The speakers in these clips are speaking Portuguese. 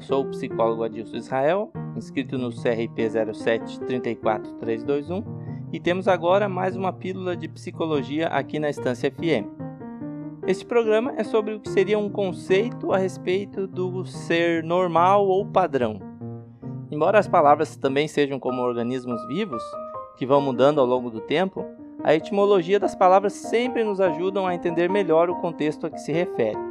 Eu sou o psicólogo Adilson Israel, inscrito no CRP 0734321 e temos agora mais uma pílula de psicologia aqui na Estância FM. Este programa é sobre o que seria um conceito a respeito do ser normal ou padrão. Embora as palavras também sejam como organismos vivos, que vão mudando ao longo do tempo, a etimologia das palavras sempre nos ajudam a entender melhor o contexto a que se refere.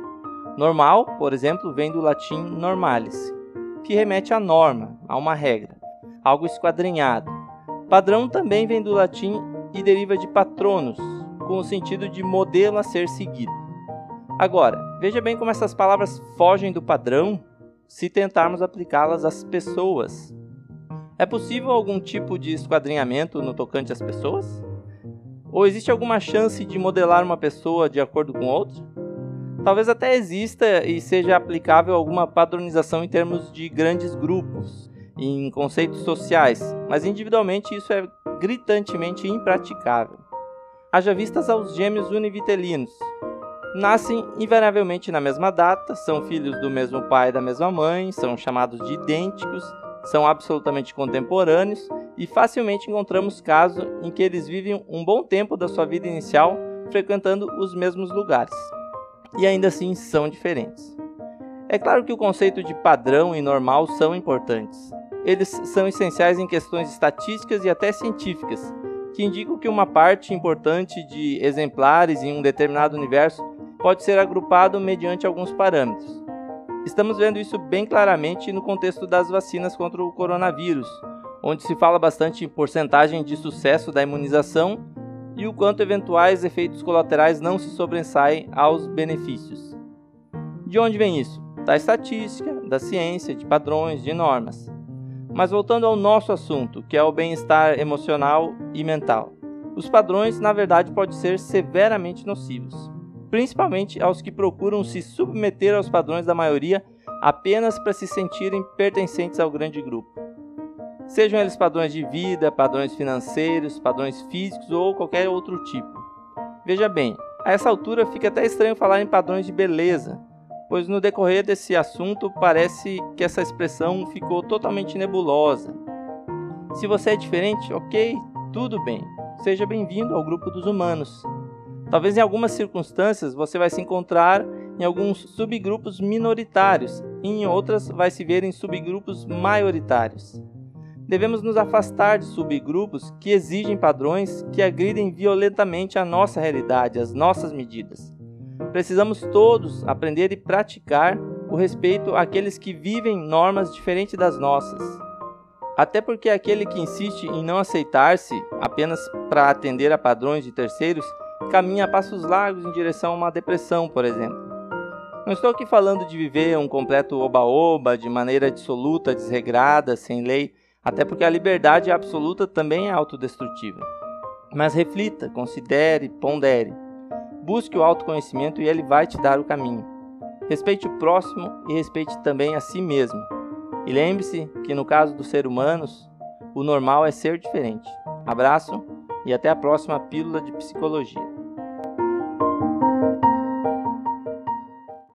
Normal, por exemplo, vem do latim normalis, que remete à norma, a uma regra, algo esquadrinhado. Padrão também vem do latim e deriva de patronus, com o sentido de modelo a ser seguido. Agora, veja bem como essas palavras fogem do padrão se tentarmos aplicá-las às pessoas. É possível algum tipo de esquadrinhamento no tocante às pessoas? Ou existe alguma chance de modelar uma pessoa de acordo com outra? Talvez até exista e seja aplicável alguma padronização em termos de grandes grupos, em conceitos sociais, mas individualmente isso é gritantemente impraticável. Haja vistas aos gêmeos univitelinos. Nascem invariavelmente na mesma data, são filhos do mesmo pai e da mesma mãe, são chamados de idênticos, são absolutamente contemporâneos e facilmente encontramos casos em que eles vivem um bom tempo da sua vida inicial frequentando os mesmos lugares e ainda assim são diferentes. É claro que o conceito de padrão e normal são importantes. Eles são essenciais em questões estatísticas e até científicas, que indicam que uma parte importante de exemplares em um determinado universo pode ser agrupado mediante alguns parâmetros. Estamos vendo isso bem claramente no contexto das vacinas contra o coronavírus, onde se fala bastante em porcentagem de sucesso da imunização e o quanto eventuais efeitos colaterais não se sobressaem aos benefícios. De onde vem isso? Da estatística, da ciência, de padrões, de normas. Mas voltando ao nosso assunto, que é o bem-estar emocional e mental. Os padrões, na verdade, podem ser severamente nocivos, principalmente aos que procuram se submeter aos padrões da maioria apenas para se sentirem pertencentes ao grande grupo sejam eles padrões de vida, padrões financeiros, padrões físicos ou qualquer outro tipo. Veja bem, a essa altura fica até estranho falar em padrões de beleza, pois no decorrer desse assunto parece que essa expressão ficou totalmente nebulosa. Se você é diferente, ok, tudo bem, seja bem-vindo ao grupo dos humanos. Talvez em algumas circunstâncias você vai se encontrar em alguns subgrupos minoritários, e em outras vai se ver em subgrupos maioritários devemos nos afastar de subgrupos que exigem padrões que agridem violentamente a nossa realidade, as nossas medidas. Precisamos todos aprender e praticar o respeito àqueles que vivem normas diferentes das nossas. Até porque aquele que insiste em não aceitar-se apenas para atender a padrões de terceiros caminha a passos largos em direção a uma depressão, por exemplo. Não estou aqui falando de viver um completo oba-oba, de maneira dissoluta, desregrada, sem lei, até porque a liberdade absoluta também é autodestrutiva. Mas reflita, considere, pondere. Busque o autoconhecimento e ele vai te dar o caminho. Respeite o próximo e respeite também a si mesmo. E lembre-se que no caso dos seres humanos, o normal é ser diferente. Abraço e até a próxima pílula de psicologia.